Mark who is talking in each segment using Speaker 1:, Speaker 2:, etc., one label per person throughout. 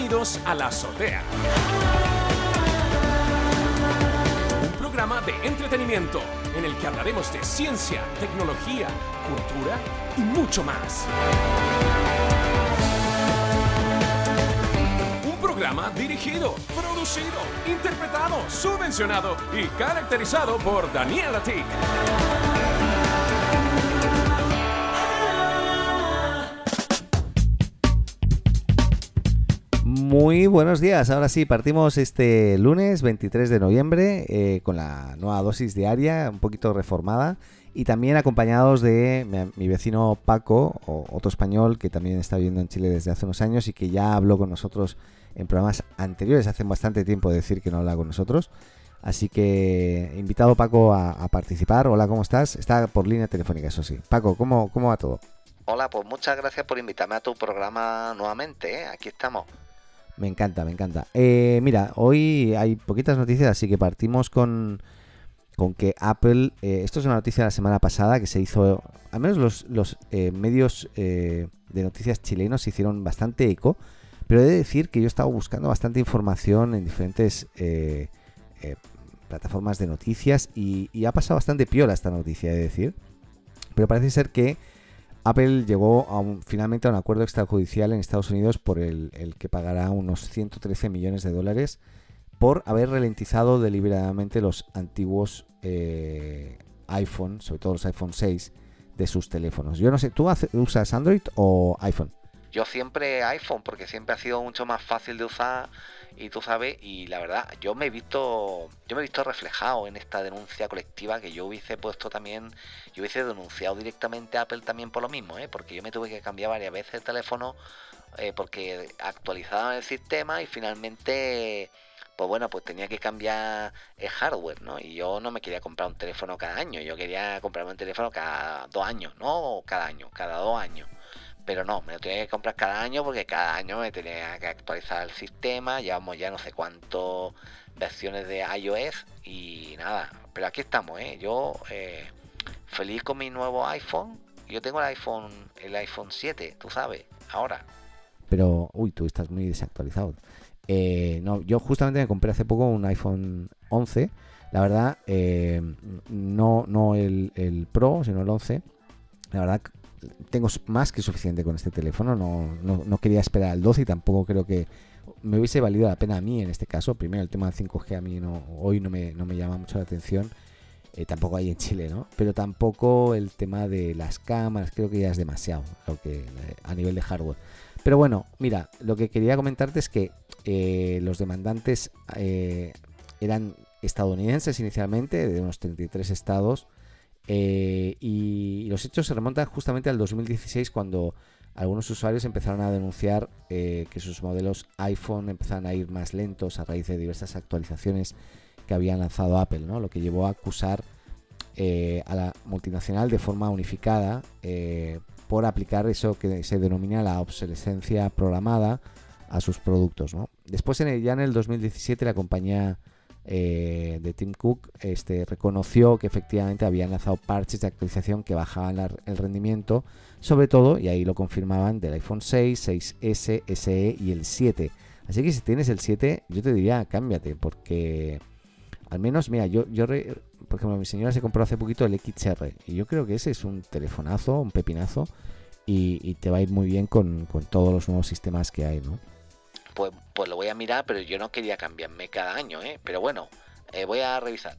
Speaker 1: Bienvenidos a la azotea. Un programa de entretenimiento en el que hablaremos de ciencia, tecnología, cultura y mucho más. Un programa dirigido, producido, interpretado, subvencionado y caracterizado por Daniel Atik.
Speaker 2: Muy buenos días, ahora sí, partimos este lunes 23 de noviembre eh, con la nueva dosis diaria, un poquito reformada y también acompañados de mi, vecino Paco, otro español que también está viviendo en Chile desde hace unos años y que ya habló con nosotros en programas anteriores, hace bastante tiempo de decir que no habla con nosotros. Así que invitado Paco a, a participar. Hola, ¿cómo estás? Está por línea telefónica, eso sí. Paco, ¿cómo, cómo va todo?
Speaker 3: Hola, pues muchas gracias por invitarme a tu programa nuevamente. ¿eh? Aquí estamos.
Speaker 2: Me encanta, me encanta. Eh, mira, hoy hay poquitas noticias, así que partimos con, con que Apple, eh, esto es una noticia de la semana pasada que se hizo, al menos los, los eh, medios eh, de noticias chilenos se hicieron bastante eco, pero he de decir que yo he estado buscando bastante información en diferentes eh, plataformas de noticias y, y ha pasado bastante piola esta noticia, he de decir. Pero parece ser que Apple llegó a un- finalmente a un acuerdo extrajudicial en Estados Unidos por el, que pagará unos 113 millones de dólares por haber ralentizado deliberadamente los antiguos eh, iPhone, sobre todo los iPhone 6, de sus teléfonos. Yo no sé, ¿tú usas Android o iPhone?
Speaker 3: Yo siempre iPhone porque siempre ha sido mucho más fácil de usar y tú sabes y la verdad yo me he visto yo me he visto reflejado en esta denuncia colectiva que yo hubiese puesto también yo hubiese denunciado directamente a Apple también por lo mismo ¿eh? porque yo me tuve que cambiar varias veces el teléfono eh, porque actualizaban el sistema y finalmente pues bueno pues tenía que cambiar el hardware no y yo no me quería comprar un teléfono cada año yo quería comprarme un teléfono cada dos años no cada año cada dos años pero no, me lo tenía que comprar cada año porque cada año me tenía que actualizar el sistema. Llevamos ya no sé cuántas versiones de iOS y nada. Pero aquí estamos, ¿eh? Yo eh, feliz con mi nuevo iPhone. Yo tengo el iPhone, el iPhone 7, tú sabes, ahora.
Speaker 2: Pero, uy, tú estás muy desactualizado. Eh, no, yo justamente me compré hace poco un iPhone 11. La verdad, eh, no, no el, el Pro, sino el 11. La verdad, tengo más que suficiente con este teléfono. No, no, no quería esperar al 12 y tampoco creo que me hubiese valido la pena a mí en este caso. Primero, el tema del 5G a mí no, hoy no me, no me llama mucho la atención. Eh, tampoco hay en Chile, ¿no? Pero tampoco el tema de las cámaras, creo que ya es demasiado eh, a nivel de hardware. Pero bueno, mira, lo que quería comentarte es que eh, los demandantes eran estadounidenses inicialmente, de unos 33 estados, eh, y los hechos se remontan justamente al 2016 cuando algunos usuarios empezaron a denunciar eh, que sus modelos iPhone empezaron a ir más lentos a raíz de diversas actualizaciones que había lanzado Apple, ¿no? Lo que llevó a acusar eh, a la multinacional de forma unificada por aplicar eso que se denomina la obsolescencia programada a sus productos, ¿no? Después, ya en el 2017, la compañía eh, de Tim Cook este, reconoció que efectivamente habían lanzado parches de actualización que bajaban el rendimiento, sobre todo, y ahí lo confirmaban, del iPhone 6, 6S, SE y el 7. Así que si tienes el 7, yo te diría, cámbiate, porque al menos, mira, yo, yo por ejemplo, mi señora se compró hace poquito el XR, y yo creo que ese es un telefonazo, un pepinazo, y, y te va a ir muy bien con, con todos los nuevos sistemas que hay, ¿no?
Speaker 3: Mirar, pero yo no quería cambiarme cada año, ¿eh? Pero bueno, eh, voy a revisar.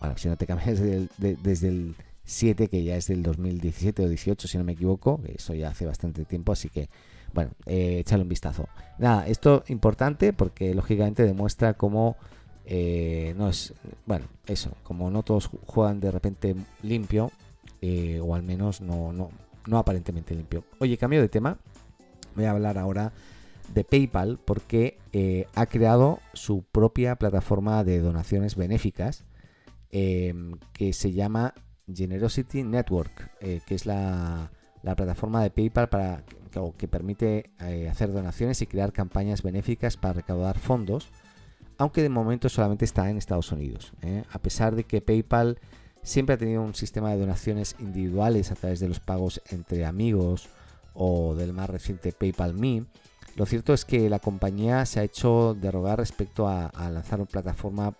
Speaker 2: Bueno, si no te cambias desde el, de- desde el 7, que ya es del 2017 o 18, si no me equivoco, eso ya hace bastante tiempo, así que, bueno, eh, un vistazo. Nada, esto importante porque lógicamente demuestra cómo eh, no es, bueno, eso, como no todos ju- juegan de repente limpio, eh, o al menos no, no, no aparentemente limpio. Oye, cambio de tema, voy a hablar ahora de PayPal porque eh, ha creado su propia plataforma de donaciones benéficas eh, que se llama Generosity Network, eh, que es la, la plataforma de PayPal para, que, que permite eh, hacer donaciones y crear campañas benéficas para recaudar fondos, aunque de momento solamente está en Estados Unidos. A pesar de que PayPal siempre ha tenido un sistema de donaciones individuales a través de los pagos entre amigos o del más reciente PayPal Me, Lo cierto es que la compañía se ha hecho derrogar respecto a, lanzar una plataforma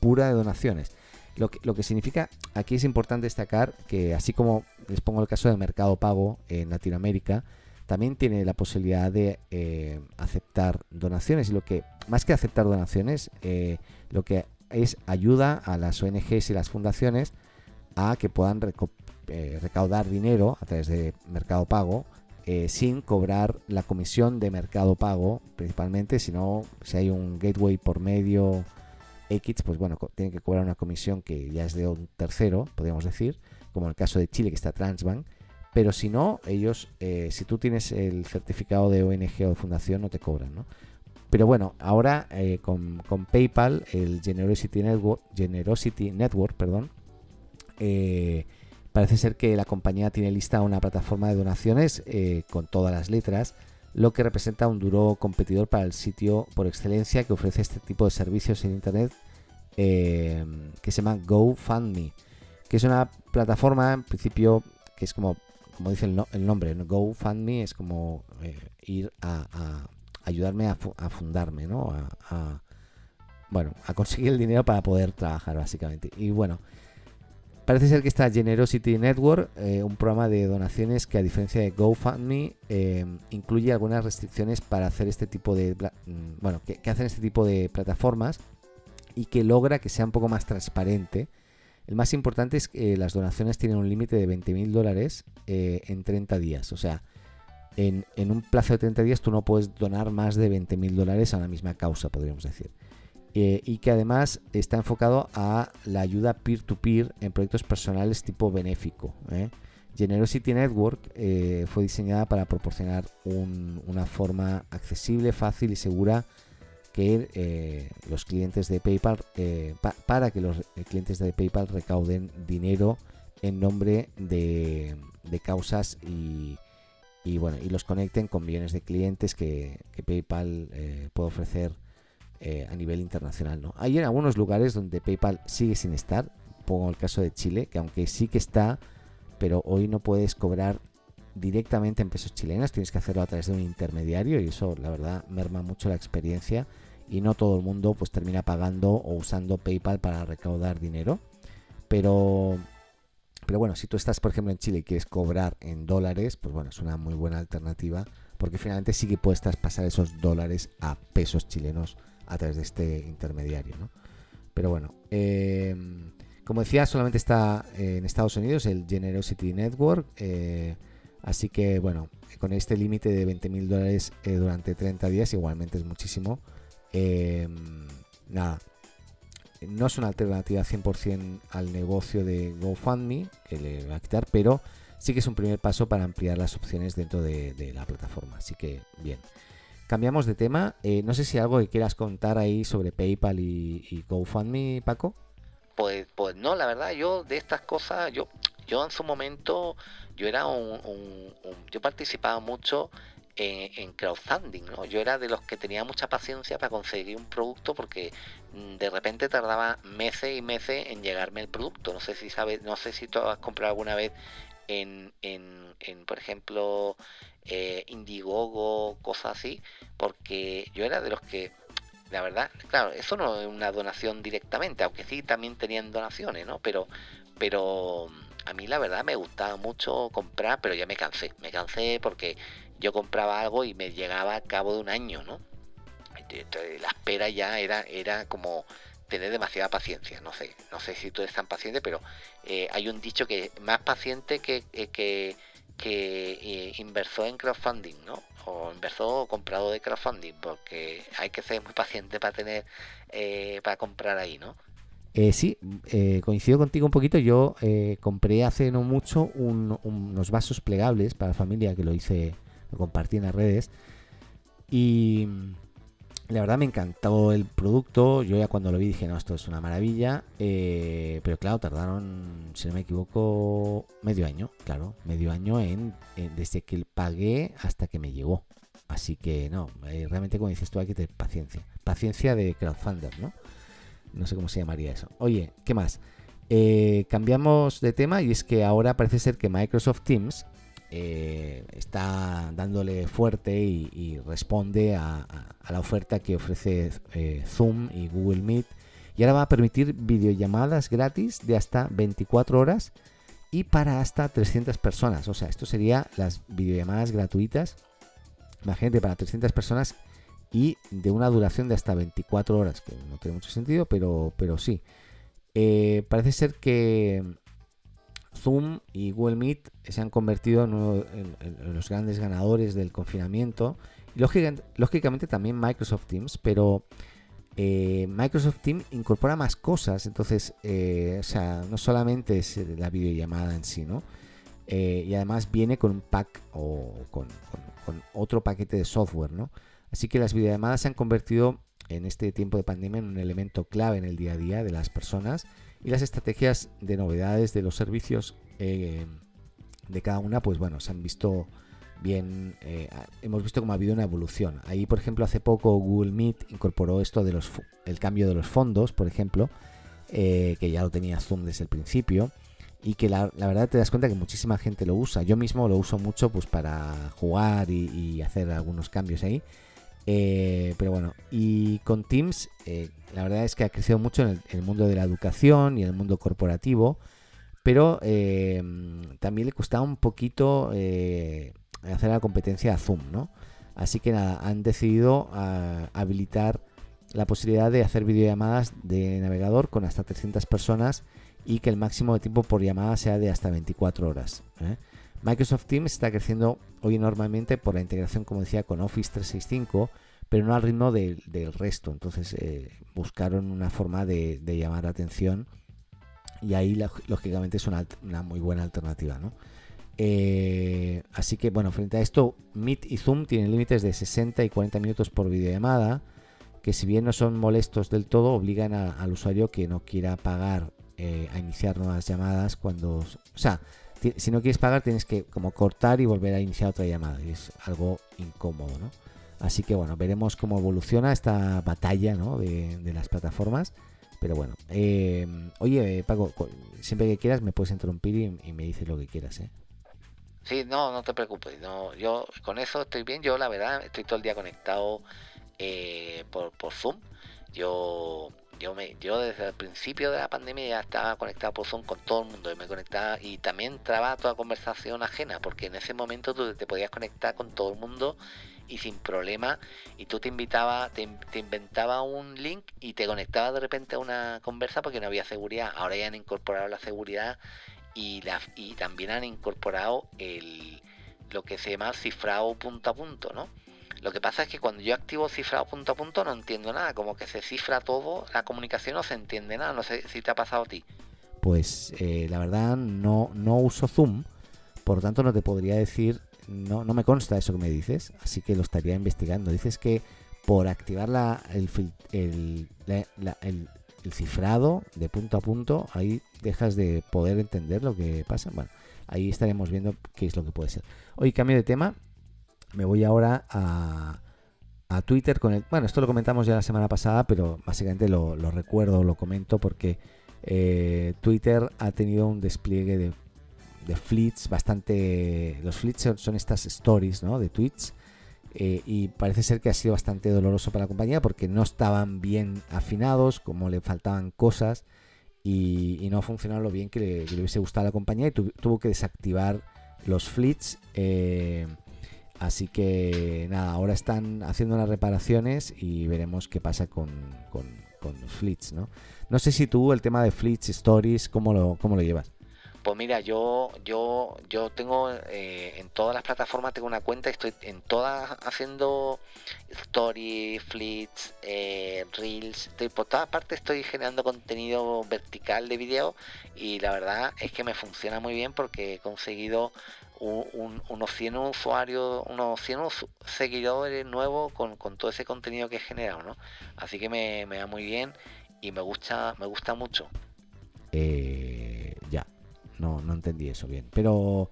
Speaker 2: pura de donaciones. Lo que, lo que, significa, aquí es importante destacar que así como les pongo el caso de Mercado Pago en Latinoamérica, también tiene la posibilidad de eh, aceptar donaciones. Y lo que, más que aceptar donaciones, eh, lo que es ayuda a las ONGs y las fundaciones a que puedan eh, recaudar dinero a través de Mercado Pago eh, sin cobrar la comisión de mercado pago principalmente, sino si hay un gateway por medio X, pues bueno, tienen que cobrar una comisión que ya es de un tercero, podríamos decir, como en el caso de Chile que está Transbank, pero si no, ellos, eh, si tú tienes el certificado de ONG o de fundación, no te cobran, ¿no? Pero bueno, ahora eh, con, PayPal, el Generosity Network, Generosity Network perdón, Parece ser que la compañía tiene lista una plataforma de donaciones eh, con todas las letras, lo que representa un duro competidor para el sitio por excelencia que ofrece este tipo de servicios en Internet eh, que se llama GoFundMe, que es una plataforma en principio que es como, como dice el, nombre, GoFundMe es como eh, ir a, ayudarme a, fundarme, ¿no? a, bueno, a conseguir el dinero para poder trabajar básicamente. Y bueno, Parece ser que esta Generosity Network, eh, un programa de donaciones que a diferencia de GoFundMe, eh, incluye algunas restricciones para hacer este tipo de, mm, bueno, que, hacen este tipo de plataformas y que logra que sea un poco más transparente. El más importante es que las donaciones tienen un límite de 20.000 dólares eh, en 30 días. O sea, en, un plazo de 30 días tú no puedes donar más de 20.000 dólares a la misma causa, podríamos decir. Eh, y que además está enfocado a la ayuda peer-to-peer en proyectos personales tipo benéfico. ¿eh? Generosity Network eh, fue diseñada para proporcionar una forma accesible, fácil y segura que los clientes de PayPal para que los clientes de PayPal recauden dinero en nombre de, causas y, bueno y los conecten con millones de clientes que, que PayPal puede ofrecer eh, a nivel internacional. ¿no? Hay en algunos lugares donde PayPal sigue sin estar, pongo el caso de Chile, que aunque sí que está, pero hoy no puedes cobrar directamente en pesos chilenos, tienes que hacerlo a través de un intermediario y eso la verdad merma mucho la experiencia y no todo el mundo pues termina pagando o usando PayPal para recaudar dinero. Pero pero bueno, si tú estás por ejemplo en Chile y quieres cobrar en dólares, pues bueno, es una muy buena alternativa porque finalmente sí que puedes traspasar esos dólares a pesos chilenos a través de este intermediario. ¿no? Pero bueno, em, como decía, solamente está en Estados Unidos el Generosity Network. Eh, así que bueno, con este límite de 20.000 dólares eh, durante 30 días, igualmente es muchísimo. Nada, no es una alternativa 100% al negocio de GoFundMe, que le va a quitar, pero sí que es un primer paso para ampliar las opciones dentro de, de la plataforma. Así que bien. Cambiamos de tema. Eh, no sé si algo que quieras contar ahí sobre PayPal y, GoFundMe, Paco.
Speaker 3: Pues, pues no, la verdad, yo de estas cosas, yo, yo en su momento, yo era un, yo participaba mucho en, crowdfunding, ¿no? Yo era de los que tenía mucha paciencia para conseguir un producto porque mm, de repente tardaba meses y meses en llegarme el producto. No sé si sabes, no sé si tú has comprado alguna vez en, en, en por ejemplo, eh, Indiegogo, cosas así, porque yo era de los que, la verdad, claro, eso no es una donación directamente, aunque sí también tenían donaciones, ¿no? Pero, pero a mí la verdad me gustaba mucho comprar, pero ya me cansé, me cansé porque yo compraba algo y me llegaba a cabo de un año, ¿no? La espera ya era, era como tener demasiada paciencia, no sé, no sé si tú eres tan paciente, pero eh, hay un dicho que más paciente que, eh, que que eh, en crowdfunding, ¿no? O inversó o comprado de crowdfunding, porque hay que ser muy paciente para tener, eh, para comprar ahí, ¿no?
Speaker 2: Eh, sí, coincido contigo un poquito. Yo compré hace no mucho unos vasos plegables para familia que lo hice, lo compartí en las redes. Y la verdad me encantó el producto. Yo ya cuando lo vi dije, no, esto es una maravilla. Eh, pero claro, tardaron, si no me equivoco, medio año. Claro, medio año en, desde que pagué hasta que me llegó. Así que no, eh, realmente como dices tú hay que tener paciencia. Paciencia de crowdfunder, ¿no? No sé cómo se llamaría eso. Oye, ¿qué más? Eh, cambiamos de tema y es que ahora parece ser que Microsoft Teams eh, está dándole fuerte y, responde a, la oferta que ofrece eh, Zoom y Google Meet. Y ahora va a permitir videollamadas gratis de hasta 24 horas y para hasta 300 personas. O sea, esto sería las videollamadas gratuitas. Imagínate, para 300 personas y de una duración de hasta 24 horas, que no tiene mucho sentido, pero, pero sí. Eh, parece ser que Zoom y Google Meet se han convertido en, los grandes ganadores del confinamiento. Lógicamente también Microsoft Teams, pero eh, Microsoft Teams incorpora más cosas. Entonces, eh, o sea, no solamente es la videollamada en sí, ¿no? Eh, y además viene con un pack o con, con, otro paquete de software, ¿no? Así que las videollamadas se han convertido en este tiempo de pandemia en un elemento clave en el día a día de las personas y las estrategias de novedades de los servicios eh, de cada una, pues bueno, se han visto bien, eh, hemos visto cómo ha habido una evolución. Ahí, por ejemplo, hace poco Google Meet incorporó esto de los el cambio de los fondos, por ejemplo, eh, que ya lo tenía Zoom desde el principio y que la, verdad te das cuenta que muchísima gente lo usa. Yo mismo lo uso mucho pues para jugar y hacer algunos cambios ahí. Eh, pero bueno, y con Teams, eh, la verdad es que ha crecido mucho en el, mundo de la educación y en el mundo corporativo, pero eh, también le costaba un poquito hacer la competencia a Zoom, ¿no? Así que nada, han decidido ah, habilitar la posibilidad de hacer videollamadas de navegador con hasta 300 personas y que el máximo de tiempo por llamada sea de hasta 24 horas. Microsoft Teams está creciendo hoy enormemente por la integración, como decía, con Office 365, pero no al ritmo del resto. Entonces eh, buscaron una forma de, llamar la atención y ahí lógicamente es una, muy buena alternativa. Eh, así que bueno, frente a esto, Meet y Zoom tienen límites de 60 y 40 minutos por videollamada, que si bien no son molestos del todo, obligan al usuario que no quiera pagar eh, a iniciar nuevas llamadas cuando... O sea, si no quieres pagar tienes que como cortar y volver a iniciar otra llamada y es algo incómodo, ¿no? Así que bueno, veremos cómo evoluciona esta batalla ¿no? de, las plataformas. Pero bueno, eh, oye Paco, siempre que quieras me puedes interrumpir y, me dices lo que quieras, ¿eh?
Speaker 3: Sí, no, no te preocupes. No, yo con eso estoy bien. Yo la verdad estoy todo el día conectado eh, por, por Zoom. Yo yo me yo desde el principio de la pandemia ya estaba conectado por Zoom con todo el mundo y me conectaba y también traba toda conversación ajena porque en ese momento tú te podías conectar con todo el mundo y sin problema y tú te invitaba te, te inventaba un link y te conectaba de repente a una conversa porque no había seguridad. Ahora ya han incorporado la seguridad y la, y también han incorporado el lo que se llama cifrado punto a punto no lo que pasa es que cuando yo activo cifrado punto a punto no entiendo nada, como que se cifra todo, la comunicación no se entiende nada, no sé si te ha pasado a ti.
Speaker 2: Pues eh, la verdad no, no uso Zoom, por lo tanto no te podría decir, no, no me consta eso que me dices, así que lo estaría investigando. Dices que por activar la, el, el, el, cifrado de punto a punto, ahí dejas de poder entender lo que pasa. Bueno, ahí estaremos viendo qué es lo que puede ser. Hoy cambio de tema me voy ahora a, Twitter con el... Bueno, esto lo comentamos ya la semana pasada, pero básicamente lo, recuerdo, lo comento porque eh, Twitter ha tenido un despliegue de, de fleets bastante... Los fleets son, estas stories, ¿no? De tweets. Eh, y parece ser que ha sido bastante doloroso para la compañía porque no estaban bien afinados, como le faltaban cosas y, no funcionaron lo bien que le, hubiese gustado a la compañía y tuvo que desactivar los fleets. Eh, Así que nada, ahora están haciendo las reparaciones y veremos qué pasa con, con, ¿no? No sé si tú el tema de fleets, stories, ¿cómo lo, cómo lo llevas?
Speaker 3: Pues mira, yo yo yo tengo eh, en todas las plataformas tengo una cuenta, estoy en todas haciendo stories, fleets, eh, reels, por todas partes estoy generando contenido vertical de video y la verdad es que me funciona muy bien porque he conseguido unos 100 usuarios, unos 100 seguidores nuevos con, todo ese contenido que he generado, ¿no? Así que me, me da muy bien y me gusta, me gusta mucho.
Speaker 2: Eh, ya, no, no entendí eso bien, pero,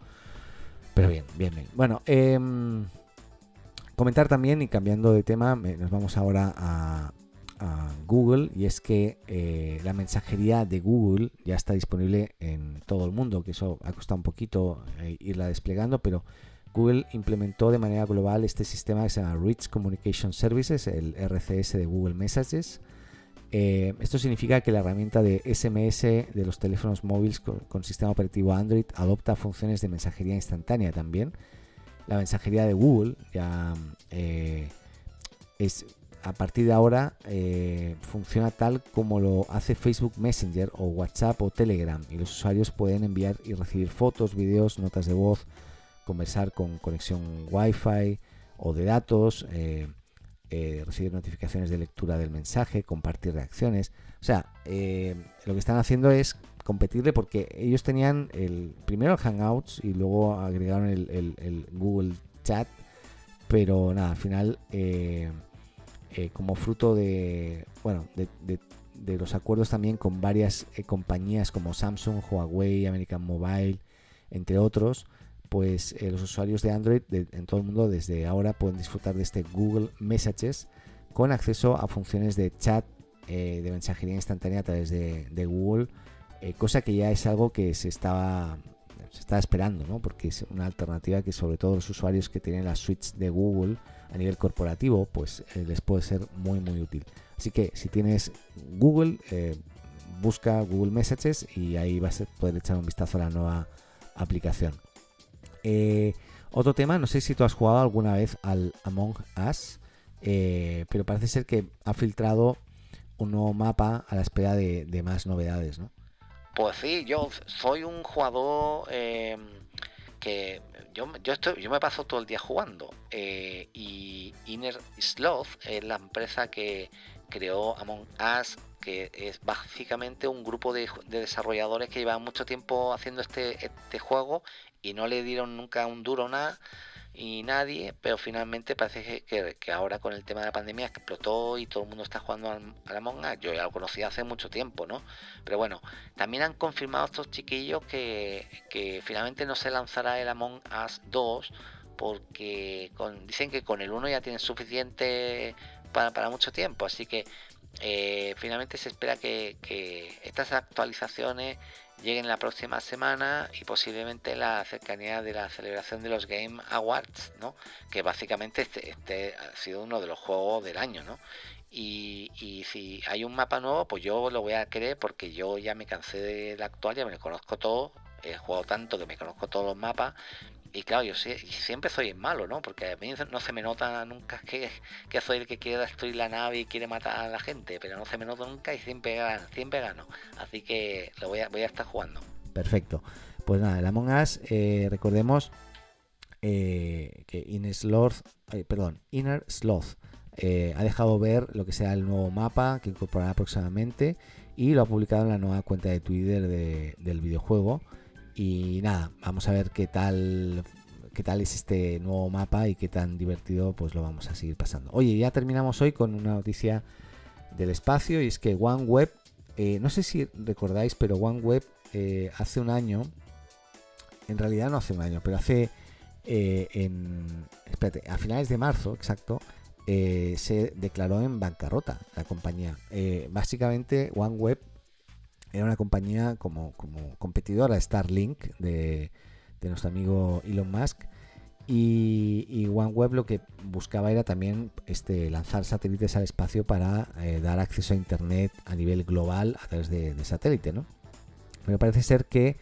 Speaker 2: pero bien, bien, bien. Bueno, em, comentar también y cambiando de tema, nos vamos ahora a, Google y es que eh, la mensajería de Google ya está disponible en todo el mundo, que eso ha costado un poquito eh, irla desplegando, pero Google implementó de manera global este sistema que se llama Rich Communication Services, el RCS de Google Messages. esto significa que la herramienta de SMS de los teléfonos móviles con, sistema operativo Android adopta funciones de mensajería instantánea también. La mensajería de Google ya es a partir de ahora eh, funciona tal como lo hace Facebook Messenger o WhatsApp o Telegram y los usuarios pueden enviar y recibir fotos, vídeos, notas de voz, conversar con conexión Wi-Fi o de datos, eh, eh, recibir notificaciones de lectura del mensaje, compartir reacciones. O sea, lo que están haciendo es competirle porque ellos tenían el primero el Hangouts y luego agregaron el, Google Chat, pero nada, al final eh, como fruto de, bueno, de, los acuerdos también con varias eh, compañías como Samsung, Huawei, American Mobile, entre otros, pues eh, los usuarios de Android en todo el mundo desde ahora pueden disfrutar de este Google Messages con acceso a funciones de chat de mensajería instantánea a través de, Google, cosa que ya es algo que se estaba se está esperando, ¿no? porque es una alternativa que sobre todo los usuarios que tienen la suite de Google a nivel corporativo, pues eh, les puede ser muy muy útil. Así que si tienes Google, eh, busca Google Messages y ahí vas a poder echar un vistazo a la nueva aplicación. Eh, otro tema, no sé si tú has jugado alguna vez al Among Us, pero parece ser que ha filtrado un nuevo mapa a la espera de, de más novedades, ¿no?
Speaker 3: Pues sí, yo soy un jugador que yo, yo, estoy, yo me paso todo el día jugando. Eh, y Inner Sloth es la empresa que creó Among Us, que es básicamente un grupo de, desarrolladores que llevan mucho tiempo haciendo este, este juego y no le dieron nunca un duro nada y nadie, pero finalmente parece que, ahora con el tema de la pandemia explotó y todo el mundo está jugando al, Among Us. Yo ya lo conocí hace mucho tiempo, ¿no? Pero bueno, también han confirmado estos chiquillos que, finalmente no se lanzará el Among Us 2 porque dicen que con el 1 ya tienen suficiente para, mucho tiempo, así que eh, finalmente se espera que, que estas actualizaciones lleguen la próxima semana y posiblemente la cercanía de la celebración de los Game Awards, ¿no? Que básicamente este, este ha sido uno de los juegos del año, ¿no? Y, y, si hay un mapa nuevo, pues yo lo voy a querer porque yo ya me cansé de la actual, ya me conozco todo, he jugado tanto que me conozco todos los mapas y claro, yo siempre soy el malo, ¿no? Porque a mí no se me nota nunca que, que soy el que quiere destruir la nave y quiere matar a la gente, pero no se me nota nunca y siempre siempre gano. Así que lo voy a, voy a estar jugando.
Speaker 2: Perfecto. Pues nada, el Among Us, eh, recordemos eh, que Inner Sloth, eh, perdón, Inner Sloth ha dejado ver lo que será el nuevo mapa que incorporará próximamente y lo ha publicado en la nueva cuenta de Twitter del videojuego. Y nada, vamos a ver qué tal qué tal es este nuevo mapa y qué tan divertido pues lo vamos a seguir pasando. Oye, ya terminamos hoy con una noticia del espacio y es que OneWeb, eh, no sé si recordáis, pero OneWeb eh, hace un año, en realidad no hace un año, pero hace eh, en, espérate, a finales de marzo, exacto, se declaró en bancarrota la compañía. básicamente OneWeb era una compañía como, como competidora Starlink de, de nuestro amigo Elon Musk. Y, OneWeb lo que buscaba era también este, lanzar satélites al espacio para eh, dar acceso a Internet a nivel global a través de, satélite. ¿no? Pero parece ser que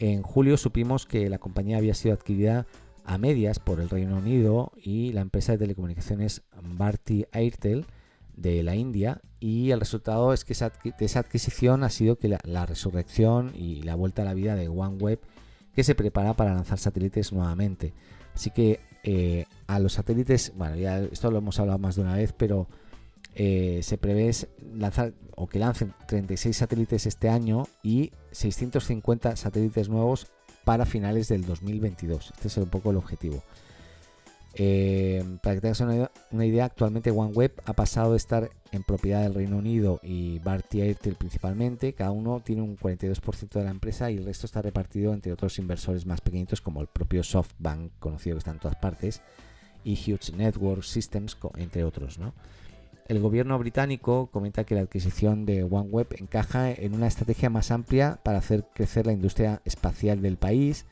Speaker 2: en julio supimos que la compañía había sido adquirida a medias por el Reino Unido y la empresa de telecomunicaciones Bharti Airtel de la India y el resultado es que esa, adquisición ha sido que la, resurrección y la vuelta a la vida de OneWeb que se prepara para lanzar satélites nuevamente. Así que eh, a los satélites, bueno, ya esto lo hemos hablado más de una vez, pero eh, se prevé lanzar o que lancen 36 satélites este año y 650 satélites nuevos para finales del 2022. Este es un poco el objetivo. Eh, para que tengas una, idea, actualmente OneWeb ha pasado de estar en propiedad del Reino Unido y Bharti Airtel principalmente. Cada uno tiene un 42% de la empresa y el resto está repartido entre otros inversores más pequeñitos como el propio SoftBank, conocido que está en todas partes, y Huge Network Systems, entre otros. el gobierno británico comenta que la adquisición de OneWeb encaja en una estrategia más amplia para hacer crecer la industria espacial del país.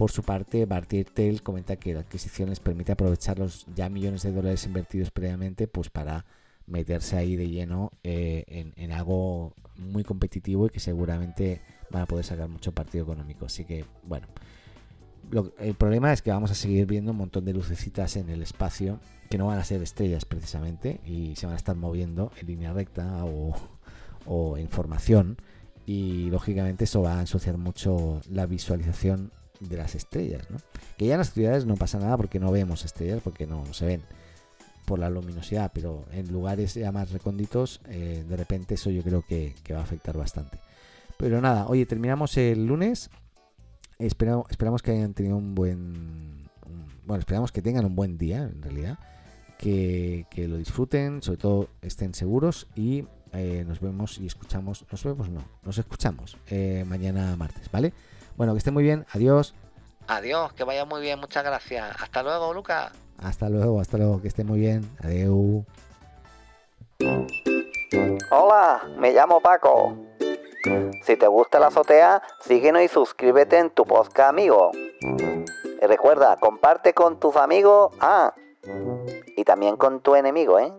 Speaker 2: Por su parte, Bart Airtel comenta que la adquisición les permite aprovechar los ya millones de dólares invertidos previamente pues para meterse ahí de lleno eh, en, algo muy competitivo y que seguramente van a poder sacar mucho partido económico. Así que, bueno, el problema es que vamos a seguir viendo un montón de lucecitas en el espacio que no van a ser estrellas precisamente y se van a estar moviendo en línea recta o, o en formación y lógicamente eso va a ensuciar mucho la visualización de las estrellas, ¿no? Que ya en las ciudades no pasa nada porque no vemos estrellas, porque no, se ven por la luminosidad, pero en lugares ya más recónditos, eh, de repente eso yo creo que, va a afectar bastante. Pero nada, oye, terminamos el lunes. Esperamos, esperamos que hayan tenido un buen... Bueno, esperamos que tengan un buen día, en realidad. Que, que lo disfruten, sobre todo estén seguros y eh, nos vemos y escuchamos. Nos vemos, no, nos escuchamos eh, mañana martes, ¿vale? Bueno, que estén muy bien. Adiós.
Speaker 3: Adiós, que vaya muy bien. Muchas gracias. Hasta luego, Lucas.
Speaker 2: Hasta luego, hasta luego. Que esté muy bien. Adiós.
Speaker 4: Hola, me llamo Paco. Si te gusta la azotea, síguenos y suscríbete en tu podcast amigo. Y recuerda, comparte con tus amigos. Ah, y también con tu enemigo, ¿eh?